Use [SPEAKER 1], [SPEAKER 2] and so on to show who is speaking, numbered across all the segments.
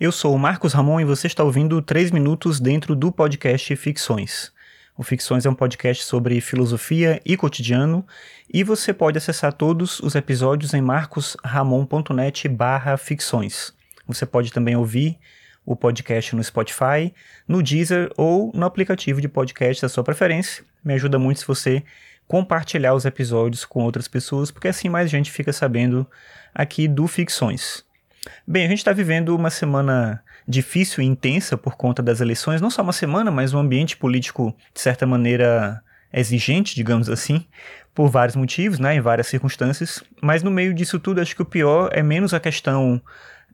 [SPEAKER 1] Eu sou o Marcos Ramon e você está ouvindo 3 minutos dentro do podcast Ficções. O Ficções é um podcast sobre filosofia e cotidiano e você pode acessar todos os episódios em marcosramon.net barra ficções. Você pode também ouvir o podcast no Spotify, no Deezer ou no aplicativo de podcast da sua preferência. Me ajuda muito se você compartilhar os episódios com outras pessoas, porque assim mais gente fica sabendo aqui do Ficções. Bem, a gente está vivendo uma semana difícil e intensa por conta das eleições, não só uma semana, mas um ambiente político, de certa maneira, exigente, digamos assim, por vários motivos, né, em várias circunstâncias. Mas no meio disso tudo, acho que o pior é menos a questão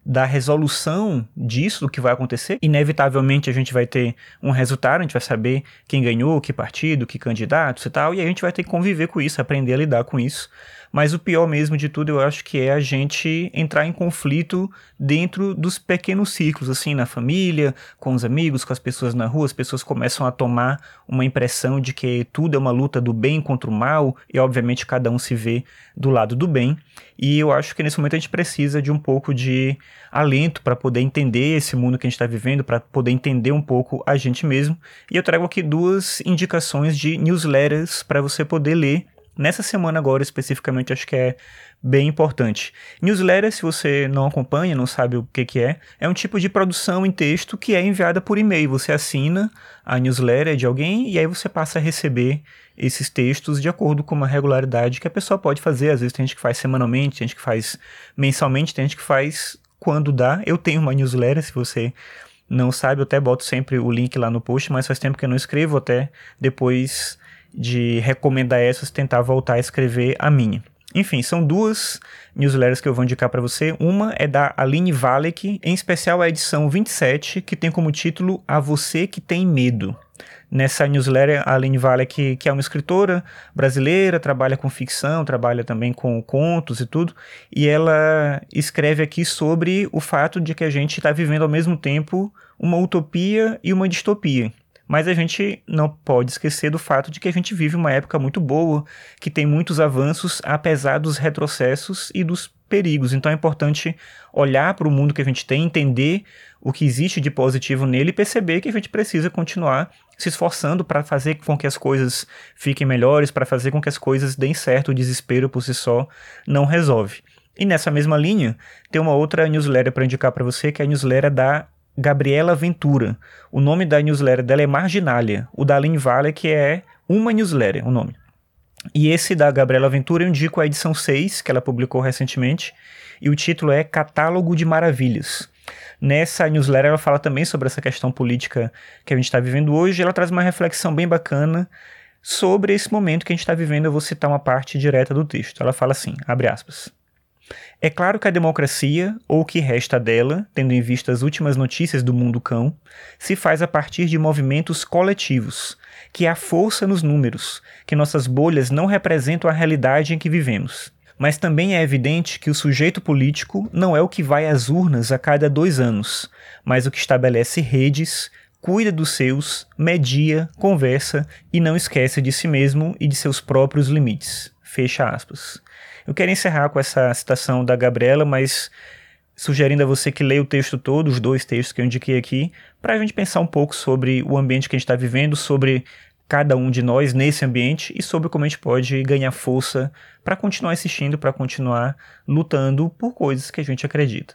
[SPEAKER 1] da resolução disso, do que vai acontecer. Inevitavelmente a gente vai ter um resultado, a gente vai saber quem ganhou, que partido, que candidato e tal, e a gente vai ter que conviver com isso, aprender a lidar com isso. Mas o pior mesmo de tudo, eu acho que é a gente entrar em conflito dentro dos pequenos ciclos, assim, na família, com os amigos, com as pessoas na rua. As pessoas começam a tomar uma impressão de que tudo é uma luta do bem contra o mal, e obviamente cada um se vê do lado do bem. E eu acho que nesse momento a gente precisa de um pouco de alento para poder entender esse mundo que a gente está vivendo, para poder entender um pouco a gente mesmo. E eu trago aqui duas indicações de newsletters para você poder ler nessa semana agora especificamente acho que é bem importante. Newsletter, se você não acompanha, não sabe o que, que é, é um tipo de produção em texto que é enviada por e-mail. Você assina a newsletter de alguém e aí você passa a receber esses textos de acordo com uma regularidade que a pessoa pode fazer. Às vezes tem gente que faz semanalmente, tem gente que faz mensalmente, tem gente que faz quando dá. Eu tenho uma newsletter, se você não sabe, eu até boto sempre o link lá no post, mas faz tempo que eu não escrevo, até depois de recomendar essas, tentar voltar a escrever a minha. Enfim, são duas newsletters que eu vou indicar para você. Uma é da Aline Valek, em especial a edição 27, que tem como título A Você Que Tem Medo. Nessa newsletter, a Aline Valek, que é uma escritora brasileira, trabalha com ficção, trabalha também com contos e tudo, e ela escreve aqui sobre o fato de que a gente está vivendo ao mesmo tempo uma utopia e uma distopia. Mas a gente não pode esquecer do fato de que a gente vive uma época muito boa, que tem muitos avanços, apesar dos retrocessos e dos perigos. Então é importante olhar para o mundo que a gente tem, entender o que existe de positivo nele e perceber que a gente precisa continuar se esforçando para fazer com que as coisas fiquem melhores, para fazer com que as coisas deem certo. O desespero por si só não resolve. E nessa mesma linha, tem uma outra newsletter para indicar para você, que é a newsletter da Gabriela Ventura. O nome da newsletter dela é Marginália. O da Aline Vale, que é uma newsletter, o nome. E esse da Gabriela Ventura eu indico a edição 6, que ela publicou recentemente, e o título é Catálogo de Maravilhas. Nessa newsletter ela fala também sobre essa questão política que a gente está vivendo hoje, ela traz uma reflexão bem bacana sobre esse momento que a gente está vivendo. Eu vou citar uma parte direta do texto. Ela fala assim, abre aspas. É claro que a democracia, ou o que resta dela, tendo em vista as últimas notícias do mundo cão, se faz a partir de movimentos coletivos, que há força nos números, que nossas bolhas não representam a realidade em que vivemos. Mas também é evidente que o sujeito político não é o que vai às urnas a cada dois anos, mas o que estabelece redes, cuida dos seus, media, conversa e não esquece de si mesmo e de seus próprios limites. Fecha aspas. Eu quero encerrar com essa citação da Gabriela, mas sugerindo a você que leia o texto todo, os dois textos que eu indiquei aqui, para a gente pensar um pouco sobre o ambiente que a gente está vivendo, sobre cada um de nós nesse ambiente e sobre como a gente pode ganhar força para continuar assistindo, para continuar lutando por coisas que a gente acredita.